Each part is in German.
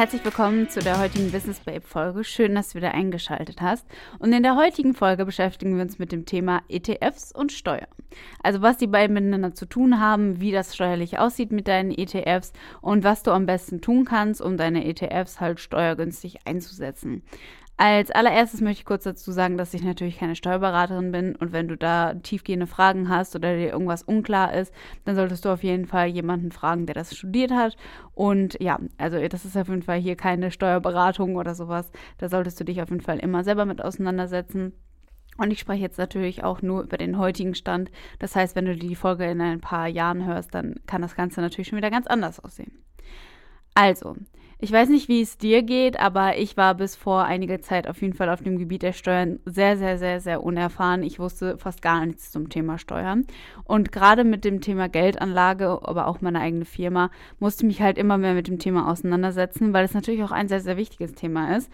herzlich willkommen zu der heutigen Business Babe Folge. Schön, dass du wieder eingeschaltet hast. Und in der heutigen Folge beschäftigen wir uns mit dem Thema ETFs und Steuern. Also was die beiden miteinander zu tun haben, wie das steuerlich aussieht mit deinen ETFs und was du am besten tun kannst, um deine ETFs halt steuergünstig einzusetzen. Als allererstes möchte ich kurz dazu sagen, dass ich natürlich keine Steuerberaterin bin und wenn du da tiefgehende Fragen hast oder dir irgendwas unklar ist, dann solltest du auf jeden Fall jemanden fragen, der das studiert hat. Und ja, also das ist auf jeden Fall hier keine Steuerberatung oder sowas. Da solltest du dich auf jeden Fall immer selber mit auseinandersetzen. Und ich spreche jetzt natürlich auch nur über den heutigen Stand. Das heißt, wenn du die Folge in ein paar Jahren hörst, dann kann das Ganze natürlich schon wieder ganz anders aussehen. Also, ich weiß nicht, wie es dir geht, aber ich war bis vor einiger Zeit auf jeden Fall auf dem Gebiet der Steuern sehr, sehr, sehr, sehr unerfahren. Ich wusste fast gar nichts zum Thema Steuern. Und gerade mit dem Thema Geldanlage, aber auch meine eigene Firma, musste ich mich halt immer mehr mit dem Thema auseinandersetzen, weil es natürlich auch ein sehr, sehr wichtiges Thema ist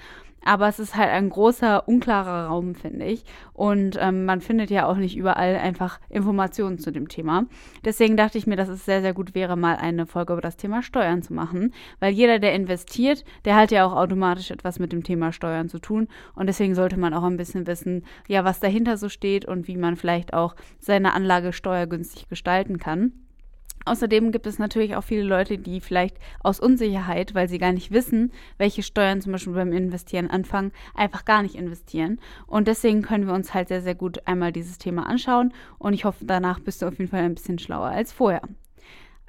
aber es ist halt ein großer, unklarer Raum, finde ich. Und ähm, man findet ja auch nicht überall einfach Informationen zu dem Thema. Deswegen dachte ich mir, dass es sehr, sehr gut wäre, mal eine Folge über das Thema Steuern zu machen. Weil jeder, der investiert, der hat ja auch automatisch etwas mit dem Thema Steuern zu tun. Und deswegen sollte man auch ein bisschen wissen, ja, was dahinter so steht und wie man vielleicht auch seine Anlage steuergünstig gestalten kann. Außerdem gibt es natürlich auch viele Leute, die vielleicht aus Unsicherheit, weil sie gar nicht wissen, welche Steuern zum Beispiel beim Investieren anfangen, einfach gar nicht investieren. Und deswegen können wir uns halt sehr, sehr gut einmal dieses Thema anschauen. Und ich hoffe, danach bist du auf jeden Fall ein bisschen schlauer als vorher.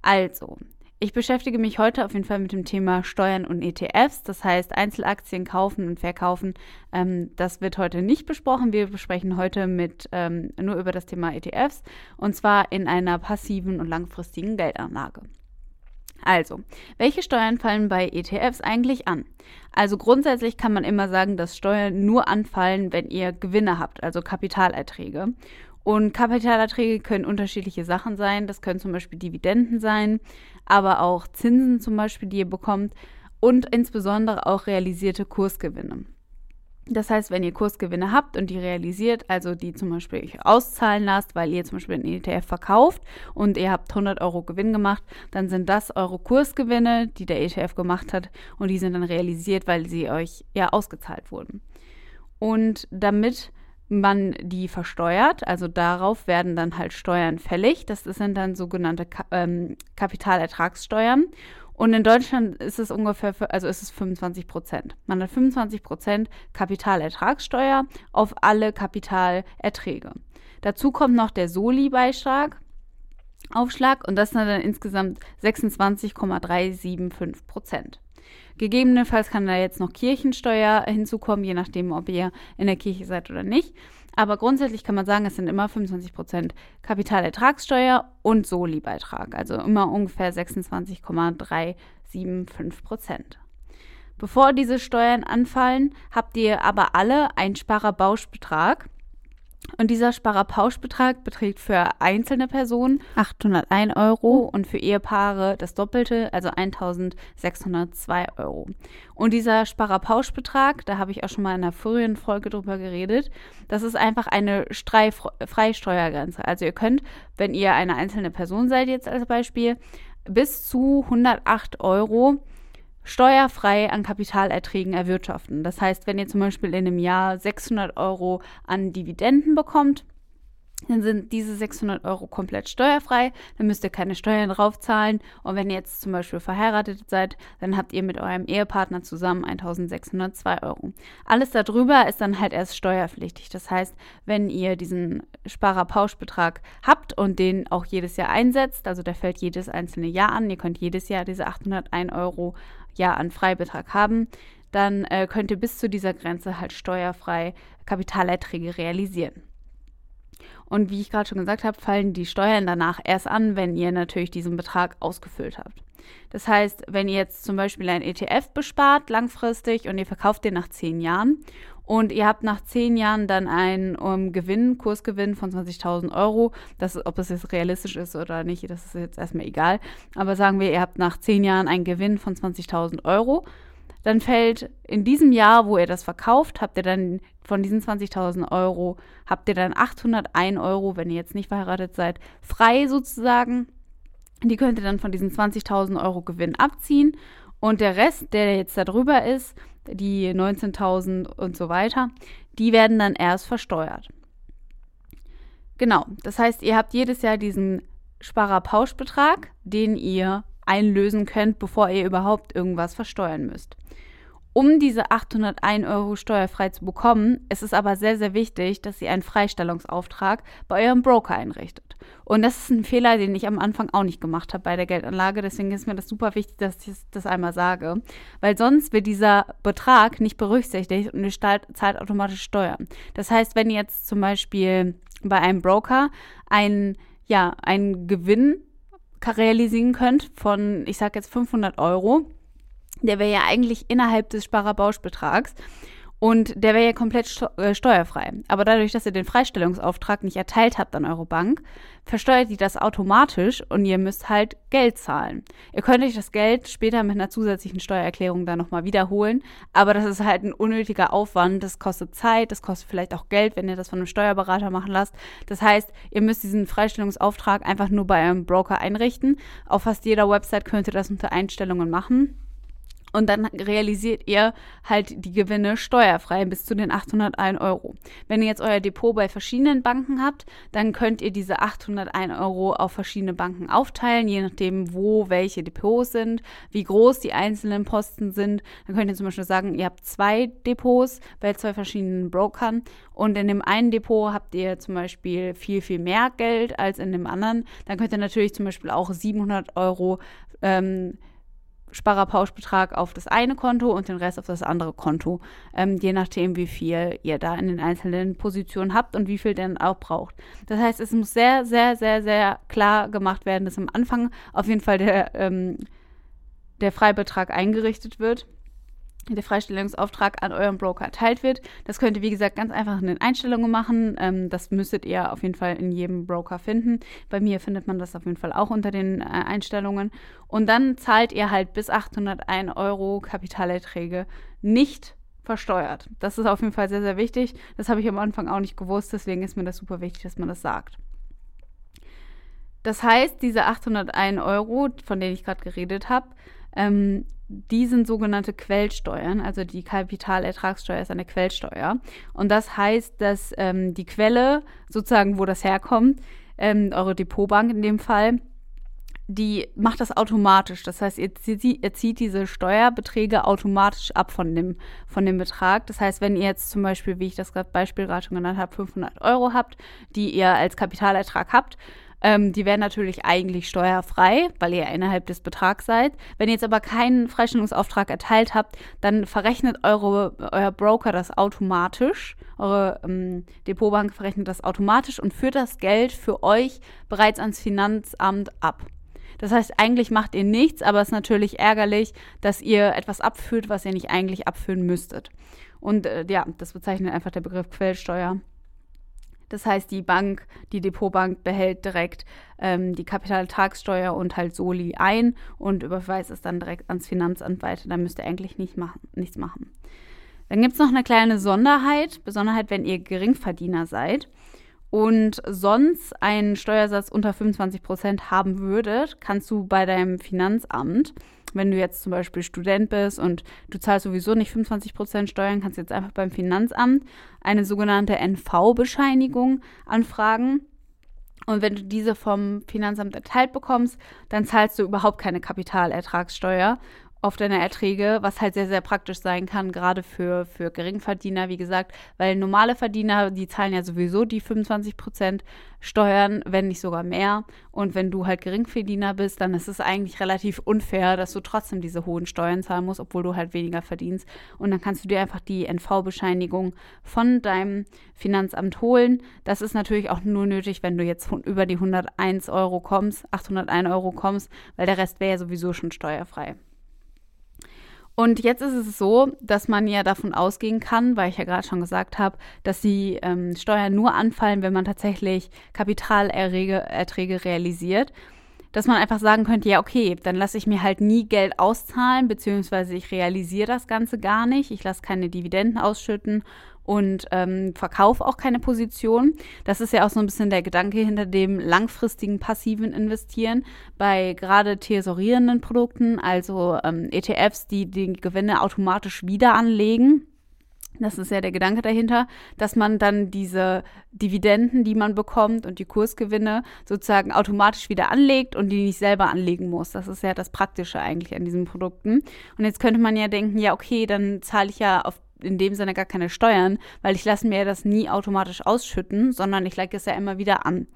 Also, ich beschäftige mich heute auf jeden Fall mit dem Thema Steuern und ETFs, das heißt Einzelaktien kaufen und verkaufen. Ähm, das wird heute nicht besprochen. Wir besprechen heute mit ähm, nur über das Thema ETFs und zwar in einer passiven und langfristigen Geldanlage. Also, welche Steuern fallen bei ETFs eigentlich an? Also grundsätzlich kann man immer sagen, dass Steuern nur anfallen, wenn ihr Gewinne habt, also Kapitalerträge. Und Kapitalerträge können unterschiedliche Sachen sein. Das können zum Beispiel Dividenden sein, aber auch Zinsen zum Beispiel, die ihr bekommt und insbesondere auch realisierte Kursgewinne. Das heißt, wenn ihr Kursgewinne habt und die realisiert, also die zum Beispiel euch auszahlen lasst, weil ihr zum Beispiel einen ETF verkauft und ihr habt 100 Euro Gewinn gemacht, dann sind das eure Kursgewinne, die der ETF gemacht hat und die sind dann realisiert, weil sie euch ja ausgezahlt wurden. Und damit man die versteuert, also darauf werden dann halt Steuern fällig. Das sind dann sogenannte Ka ähm, Kapitalertragssteuern. Und in Deutschland ist es ungefähr, also ist es 25 Prozent. Man hat 25 Prozent Kapitalertragssteuer auf alle Kapitalerträge. Dazu kommt noch der Soli-Beitrag, Aufschlag, und das sind dann insgesamt 26,375 Prozent. Gegebenenfalls kann da jetzt noch Kirchensteuer hinzukommen, je nachdem, ob ihr in der Kirche seid oder nicht. Aber grundsätzlich kann man sagen, es sind immer 25% Kapitalertragssteuer und Soli-Beitrag, also immer ungefähr 26,375%. Bevor diese Steuern anfallen, habt ihr aber alle Einsparer-Bauschbetrag. Und dieser Sparerpauschbetrag beträgt für einzelne Personen 801 Euro und für Ehepaare das Doppelte, also 1602 Euro. Und dieser Sparerpauschbetrag, da habe ich auch schon mal in einer früheren Folge drüber geredet, das ist einfach eine Freisteuergrenze. Also ihr könnt, wenn ihr eine einzelne Person seid jetzt als Beispiel, bis zu 108 Euro steuerfrei an Kapitalerträgen erwirtschaften. Das heißt, wenn ihr zum Beispiel in einem Jahr 600 Euro an Dividenden bekommt, dann sind diese 600 Euro komplett steuerfrei, dann müsst ihr keine Steuern draufzahlen. Und wenn ihr jetzt zum Beispiel verheiratet seid, dann habt ihr mit eurem Ehepartner zusammen 1602 Euro. Alles darüber ist dann halt erst steuerpflichtig. Das heißt, wenn ihr diesen Sparerpauschbetrag habt und den auch jedes Jahr einsetzt, also der fällt jedes einzelne Jahr an, ihr könnt jedes Jahr diese 801 Euro Jahr an Freibetrag haben, dann äh, könnt ihr bis zu dieser Grenze halt steuerfrei Kapitalerträge realisieren. Und wie ich gerade schon gesagt habe, fallen die Steuern danach erst an, wenn ihr natürlich diesen Betrag ausgefüllt habt. Das heißt, wenn ihr jetzt zum Beispiel ein ETF bespart langfristig und ihr verkauft den nach zehn Jahren und ihr habt nach zehn Jahren dann einen um, Gewinn, Kursgewinn von 20.000 Euro, das, ob es jetzt realistisch ist oder nicht, das ist jetzt erstmal egal. Aber sagen wir, ihr habt nach zehn Jahren einen Gewinn von 20.000 Euro, dann fällt in diesem Jahr, wo ihr das verkauft, habt ihr dann von diesen 20.000 Euro, habt ihr dann 801 Euro, wenn ihr jetzt nicht verheiratet seid, frei sozusagen. Die könnt ihr dann von diesen 20.000 Euro Gewinn abziehen Und der Rest, der jetzt da drüber ist, die 19.000 und so weiter, die werden dann erst versteuert. Genau, das heißt, ihr habt jedes Jahr diesen Sparerpauschbetrag, den ihr einlösen könnt, bevor ihr überhaupt irgendwas versteuern müsst. Um diese 801 Euro steuerfrei zu bekommen, ist es aber sehr, sehr wichtig, dass ihr einen Freistellungsauftrag bei eurem Broker einrichtet. Und das ist ein Fehler, den ich am Anfang auch nicht gemacht habe bei der Geldanlage. Deswegen ist mir das super wichtig, dass ich das einmal sage. Weil sonst wird dieser Betrag nicht berücksichtigt und ihr zahlt automatisch Steuern. Das heißt, wenn ihr jetzt zum Beispiel bei einem Broker einen, ja, einen Gewinn realisieren könnt von, ich sage jetzt 500 Euro, der wäre ja eigentlich innerhalb des Sparerpauschbetrags. Und der wäre ja komplett äh, steuerfrei. Aber dadurch, dass ihr den Freistellungsauftrag nicht erteilt habt an eure Bank, versteuert die das automatisch und ihr müsst halt Geld zahlen. Ihr könnt euch das Geld später mit einer zusätzlichen Steuererklärung dann nochmal wiederholen, aber das ist halt ein unnötiger Aufwand. Das kostet Zeit, das kostet vielleicht auch Geld, wenn ihr das von einem Steuerberater machen lasst. Das heißt, ihr müsst diesen Freistellungsauftrag einfach nur bei eurem Broker einrichten. Auf fast jeder Website könnt ihr das unter Einstellungen machen. Und dann realisiert ihr halt die Gewinne steuerfrei bis zu den 801 Euro. Wenn ihr jetzt euer Depot bei verschiedenen Banken habt, dann könnt ihr diese 801 Euro auf verschiedene Banken aufteilen, je nachdem, wo welche Depots sind, wie groß die einzelnen Posten sind. Dann könnt ihr zum Beispiel sagen, ihr habt zwei Depots bei zwei verschiedenen Brokern und in dem einen Depot habt ihr zum Beispiel viel, viel mehr Geld als in dem anderen. Dann könnt ihr natürlich zum Beispiel auch 700 Euro ähm, Sparerpauschbetrag auf das eine Konto und den Rest auf das andere Konto, ähm, je nachdem, wie viel ihr da in den einzelnen Positionen habt und wie viel denn auch braucht. Das heißt, es muss sehr, sehr, sehr, sehr klar gemacht werden, dass am Anfang auf jeden Fall der, ähm, der Freibetrag eingerichtet wird der Freistellungsauftrag an euren Broker erteilt wird. Das könnt ihr, wie gesagt, ganz einfach in den Einstellungen machen. Ähm, das müsstet ihr auf jeden Fall in jedem Broker finden. Bei mir findet man das auf jeden Fall auch unter den äh, Einstellungen. Und dann zahlt ihr halt bis 801 Euro Kapitalerträge nicht versteuert. Das ist auf jeden Fall sehr, sehr wichtig. Das habe ich am Anfang auch nicht gewusst. Deswegen ist mir das super wichtig, dass man das sagt. Das heißt, diese 801 Euro, von denen ich gerade geredet habe, ähm, die sind sogenannte Quellsteuern, also die Kapitalertragssteuer ist eine Quellsteuer. Und das heißt, dass ähm, die Quelle, sozusagen, wo das herkommt, ähm, eure Depotbank in dem Fall, die macht das automatisch. Das heißt, ihr, ihr, zieht diese Steuerbeträge automatisch ab von dem, von dem Betrag. Das heißt, wenn ihr jetzt zum Beispiel, wie ich das Beispiel gerade schon genannt habe, 500 Euro habt, die ihr als Kapitalertrag habt, ähm, die wären natürlich eigentlich steuerfrei, weil ihr innerhalb des Betrags seid. Wenn ihr jetzt aber keinen Freistellungsauftrag erteilt habt, dann verrechnet eure, euer Broker das automatisch. Eure ähm, Depotbank verrechnet das automatisch und führt das Geld für euch bereits ans Finanzamt ab. Das heißt, eigentlich macht ihr nichts, aber es ist natürlich ärgerlich, dass ihr etwas abführt, was ihr nicht eigentlich abführen müsstet. Und äh, ja, das bezeichnet einfach der Begriff Quellsteuer. Das heißt, die Bank, die Depotbank behält direkt ähm, die Kapitalertragssteuer und halt Soli ein und überweist es dann direkt ans Finanzamt weiter. Da müsst ihr eigentlich nicht machen, nichts machen. Dann gibt es noch eine kleine Sonderheit, Besonderheit, wenn ihr Geringverdiener seid und sonst einen Steuersatz unter 25 Prozent haben würdet, kannst du bei deinem Finanzamt wenn du jetzt zum Beispiel Student bist und du zahlst sowieso nicht 25 Prozent Steuern, kannst du jetzt einfach beim Finanzamt eine sogenannte NV-Bescheinigung anfragen. Und wenn du diese vom Finanzamt erteilt bekommst, dann zahlst du überhaupt keine Kapitalertragssteuer auf deine Erträge, was halt sehr, sehr praktisch sein kann, gerade für, für Geringverdiener, wie gesagt, weil normale Verdiener, die zahlen ja sowieso die 25 Prozent Steuern, wenn nicht sogar mehr. Und wenn du halt Geringverdiener bist, dann ist es eigentlich relativ unfair, dass du trotzdem diese hohen Steuern zahlen musst, obwohl du halt weniger verdienst. Und dann kannst du dir einfach die NV-Bescheinigung von deinem Finanzamt holen. Das ist natürlich auch nur nötig, wenn du jetzt über die 101 Euro kommst, 801 Euro kommst, weil der Rest wäre ja sowieso schon steuerfrei. Und jetzt ist es so, dass man ja davon ausgehen kann, weil ich ja gerade schon gesagt habe, dass die ähm, Steuern nur anfallen, wenn man tatsächlich Kapitalerträge realisiert, dass man einfach sagen könnte, ja, okay, dann lasse ich mir halt nie Geld auszahlen, beziehungsweise ich realisiere das Ganze gar nicht, ich lasse keine Dividenden ausschütten und ähm, verkaufe auch keine Position. Das ist ja auch so ein bisschen der Gedanke hinter dem langfristigen passiven Investieren bei gerade tesorierenden Produkten, also ähm, ETFs, die die Gewinne automatisch wieder anlegen. Das ist ja der Gedanke dahinter, dass man dann diese Dividenden, die man bekommt und die Kursgewinne sozusagen automatisch wieder anlegt und die nicht selber anlegen muss. Das ist ja das Praktische eigentlich an diesen Produkten. Und jetzt könnte man ja denken, ja, okay, dann zahle ich ja auf in dem Sinne gar keine Steuern, weil ich lasse mir das nie automatisch ausschütten, sondern ich lege es ja immer wieder an.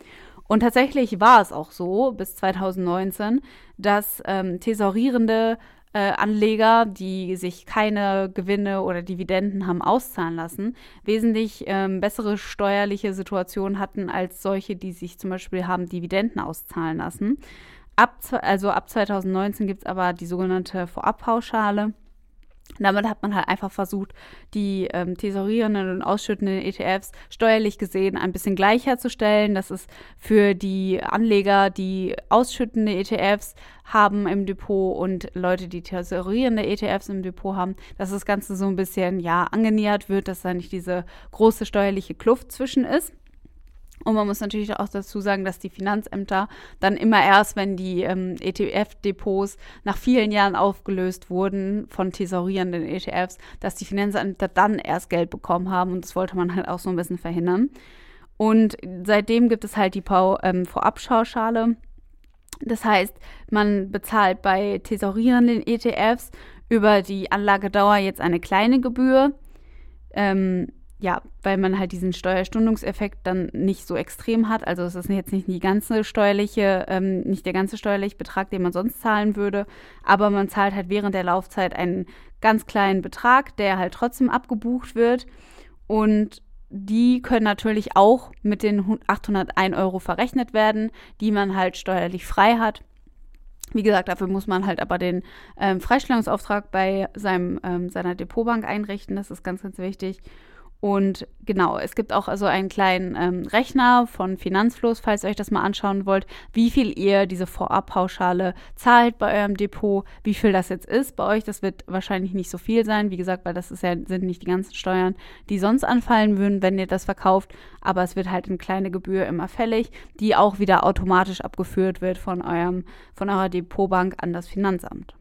Und tatsächlich war es auch so bis 2019, dass ähm, tesorierende äh, Anleger, die sich keine Gewinne oder Dividenden haben auszahlen lassen, wesentlich ähm, bessere steuerliche Situationen hatten als solche, die sich zum Beispiel haben Dividenden auszahlen lassen. Ab, also ab 2019 gibt es aber die sogenannte Vorabpauschale. Damit hat man halt einfach versucht, die ähm, tesorierenden und ausschüttenden ETFs steuerlich gesehen ein bisschen gleicher zu stellen. Das ist für die Anleger, die ausschüttende ETFs haben im Depot und Leute, die tesorierende ETFs im Depot haben, dass das Ganze so ein bisschen ja angenähert wird, dass da nicht diese große steuerliche Kluft zwischen ist. Und man muss natürlich auch dazu sagen, dass die Finanzämter dann immer erst, wenn die ähm, ETF-Depots nach vielen Jahren aufgelöst wurden von tesorierenden ETFs, dass die Finanzämter dann erst Geld bekommen haben. Und das wollte man halt auch so ein bisschen verhindern. Und seitdem gibt es halt die ähm, Vorabschauschale. Das heißt, man bezahlt bei tesorierenden ETFs über die Anlagedauer jetzt eine kleine Gebühr. Ähm, ja, weil man halt diesen Steuerstundungseffekt dann nicht so extrem hat. Also es ist jetzt nicht die ganze steuerliche, ähm, nicht der ganze steuerliche Betrag, den man sonst zahlen würde, aber man zahlt halt während der Laufzeit einen ganz kleinen Betrag, der halt trotzdem abgebucht wird. Und die können natürlich auch mit den 801 Euro verrechnet werden, die man halt steuerlich frei hat. Wie gesagt, dafür muss man halt aber den ähm, Freistellungsauftrag bei seinem, ähm, seiner Depotbank einrichten. Das ist ganz, ganz wichtig. Und genau, es gibt auch also einen kleinen ähm, Rechner von Finanzfluss, falls ihr euch das mal anschauen wollt, wie viel ihr diese Vorabpauschale zahlt bei eurem Depot, wie viel das jetzt ist bei euch. Das wird wahrscheinlich nicht so viel sein, wie gesagt, weil das ist ja, sind nicht die ganzen Steuern, die sonst anfallen würden, wenn ihr das verkauft. Aber es wird halt eine kleine Gebühr immer fällig, die auch wieder automatisch abgeführt wird von eurem, von eurer Depotbank an das Finanzamt.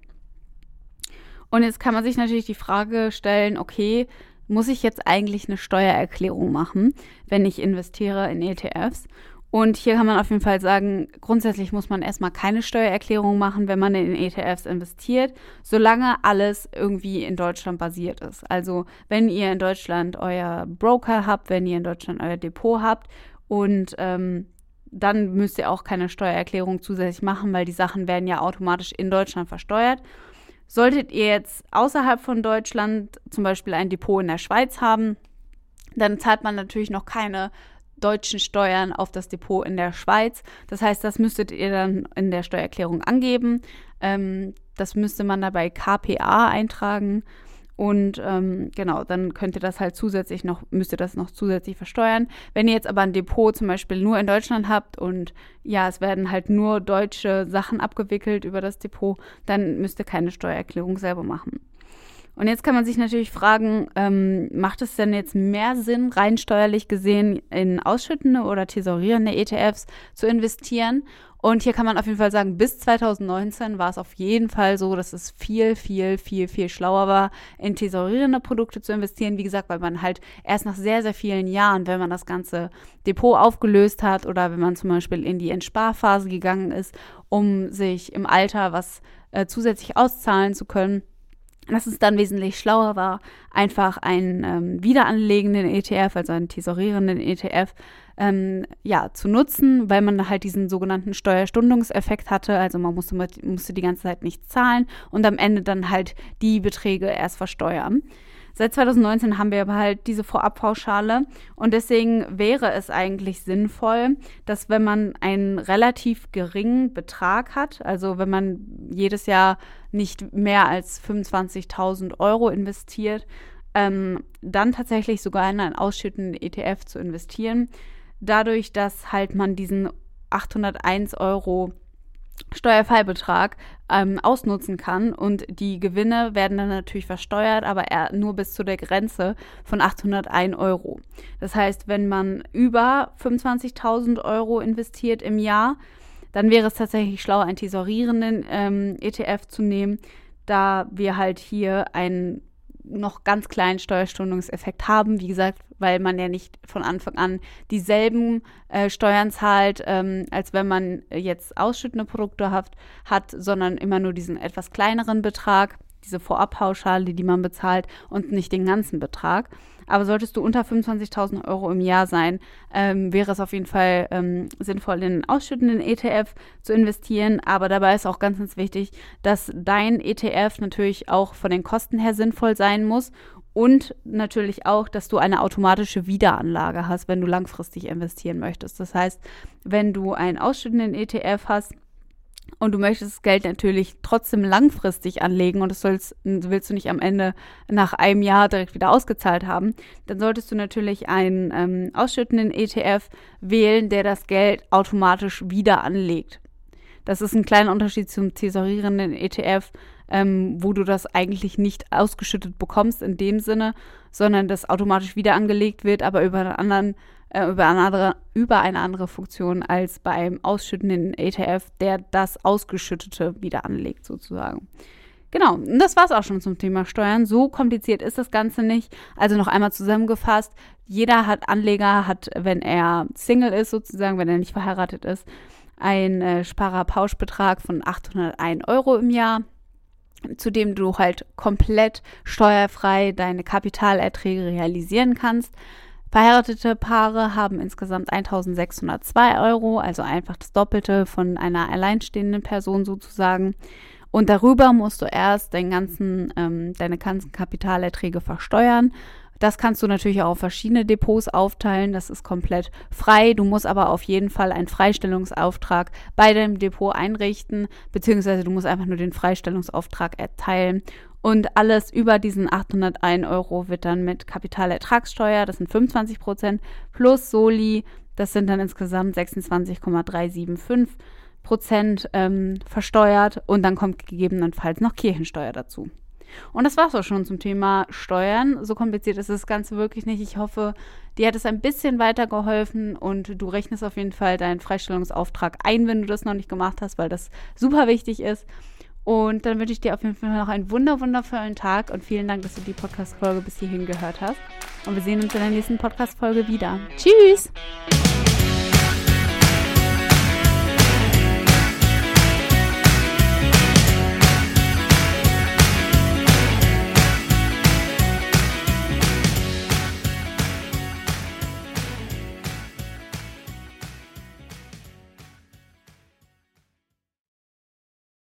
Und jetzt kann man sich natürlich die Frage stellen, okay, muss ich jetzt eigentlich eine Steuererklärung machen, wenn ich investiere in ETFs? Und hier kann man auf jeden Fall sagen, grundsätzlich muss man erstmal keine Steuererklärung machen, wenn man in ETFs investiert, solange alles irgendwie in Deutschland basiert ist. Also wenn ihr in Deutschland euer Broker habt, wenn ihr in Deutschland euer Depot habt und ähm, dann müsst ihr auch keine Steuererklärung zusätzlich machen, weil die Sachen werden ja automatisch in Deutschland versteuert. Solltet ihr jetzt außerhalb von Deutschland zum Beispiel ein Depot in der Schweiz haben, dann zahlt man natürlich noch keine deutschen Steuern auf das Depot in der Schweiz. Das heißt, das müsstet ihr dann in der Steuererklärung angeben. Ähm, das müsste man dabei KPA eintragen. Und ähm, genau, dann könnt ihr das halt zusätzlich noch, müsst ihr das noch zusätzlich versteuern. Wenn ihr jetzt aber ein Depot zum Beispiel nur in Deutschland habt und ja, es werden halt nur deutsche Sachen abgewickelt über das Depot, dann müsst ihr keine Steuererklärung selber machen. Und jetzt kann man sich natürlich fragen, ähm, macht es denn jetzt mehr Sinn, rein steuerlich gesehen, in ausschüttende oder tesorierende ETFs zu investieren? Und hier kann man auf jeden Fall sagen, bis 2019 war es auf jeden Fall so, dass es viel, viel, viel, viel schlauer war, in tesorierende Produkte zu investieren. Wie gesagt, weil man halt erst nach sehr, sehr vielen Jahren, wenn man das ganze Depot aufgelöst hat oder wenn man zum Beispiel in die Entsparphase gegangen ist, um sich im Alter was äh, zusätzlich auszahlen zu können, dass es dann wesentlich schlauer war, einfach einen ähm, wiederanlegenden ETF, also einen tesorierenden ETF, ähm, ja, zu nutzen, weil man halt diesen sogenannten Steuerstundungseffekt hatte. Also man musste, musste die ganze Zeit nichts zahlen und am Ende dann halt die Beträge erst versteuern. Seit 2019 haben wir aber halt diese Vorabpauschale und deswegen wäre es eigentlich sinnvoll, dass wenn man einen relativ geringen Betrag hat, also wenn man jedes Jahr nicht mehr als 25.000 Euro investiert, ähm, dann tatsächlich sogar in einen ausschüttenden ETF zu investieren. Dadurch, dass halt man diesen 801 Euro Steuerfreibetrag ähm, ausnutzen kann und die Gewinne werden dann natürlich versteuert, aber er nur bis zu der Grenze von 801 Euro. Das heißt, wenn man über 25.000 Euro investiert im Jahr, dann wäre es tatsächlich schlau, einen tesorierenden ähm, ETF zu nehmen, da wir halt hier einen noch ganz kleinen Steuerstundungseffekt haben. Wie gesagt, weil man ja nicht von Anfang an dieselben äh, Steuern zahlt, ähm, als wenn man jetzt ausschüttende Produkte hat, hat, sondern immer nur diesen etwas kleineren Betrag, diese Vorabpauschale, die man bezahlt und nicht den ganzen Betrag. Aber solltest du unter 25.000 Euro im Jahr sein, ähm, wäre es auf jeden Fall ähm, sinnvoll, in einen ausschüttenden ETF zu investieren. Aber dabei ist auch ganz, ganz wichtig, dass dein ETF natürlich auch von den Kosten her sinnvoll sein muss und natürlich auch, dass du eine automatische Wiederanlage hast, wenn du langfristig investieren möchtest. Das heißt, wenn du einen ausschüttenden ETF hast, und du möchtest das Geld natürlich trotzdem langfristig anlegen und das sollst, willst du nicht am Ende nach einem Jahr direkt wieder ausgezahlt haben, dann solltest du natürlich einen ähm, ausschüttenden ETF wählen, der das Geld automatisch wieder anlegt. Das ist ein kleiner Unterschied zum tesorierenden ETF, ähm, wo du das eigentlich nicht ausgeschüttet bekommst in dem Sinne, sondern das automatisch wieder angelegt wird, aber über einen anderen über, eine andere, über eine andere Funktion als beim ausschüttenden ETF, der das Ausgeschüttete wieder anlegt, sozusagen. Genau, und das war es auch schon zum Thema Steuern. So kompliziert ist das Ganze nicht. Also noch einmal zusammengefasst, jeder hat Anleger, hat, wenn er Single ist, sozusagen, wenn er nicht verheiratet ist, einen äh, Sparerpauschbetrag von 801 Euro im Jahr, zu dem du halt komplett steuerfrei deine Kapitalerträge realisieren kannst. Verheiratete Paare haben insgesamt 1602 Euro, also einfach das Doppelte von einer alleinstehenden Person sozusagen. Und darüber musst du erst den ganzen, ähm, deine ganzen Kapitalerträge versteuern. Das kannst du natürlich auch auf verschiedene Depots aufteilen. Das ist komplett frei. Du musst aber auf jeden Fall einen Freistellungsauftrag bei deinem Depot einrichten, beziehungsweise du musst einfach nur den Freistellungsauftrag erteilen. Und alles über diesen 801 Euro wird dann mit Kapitalertragssteuer, das sind 25 Prozent, plus Soli, das sind dann insgesamt 26,375 Prozent ähm, versteuert. Und dann kommt gegebenenfalls noch Kirchensteuer dazu. Und das war's auch schon zum Thema Steuern. So kompliziert ist das Ganze wirklich nicht. Ich hoffe, dir hat es ein bisschen weitergeholfen und du rechnest auf jeden Fall deinen Freistellungsauftrag ein, wenn du das noch nicht gemacht hast, weil das super wichtig ist. Und dann wünsche ich dir auf jeden Fall noch einen wunder wundervollen Tag und vielen Dank, dass du die Podcast-Folge bis hierhin gehört hast. Und wir sehen uns in der nächsten Podcast-Folge wieder. Tschüss!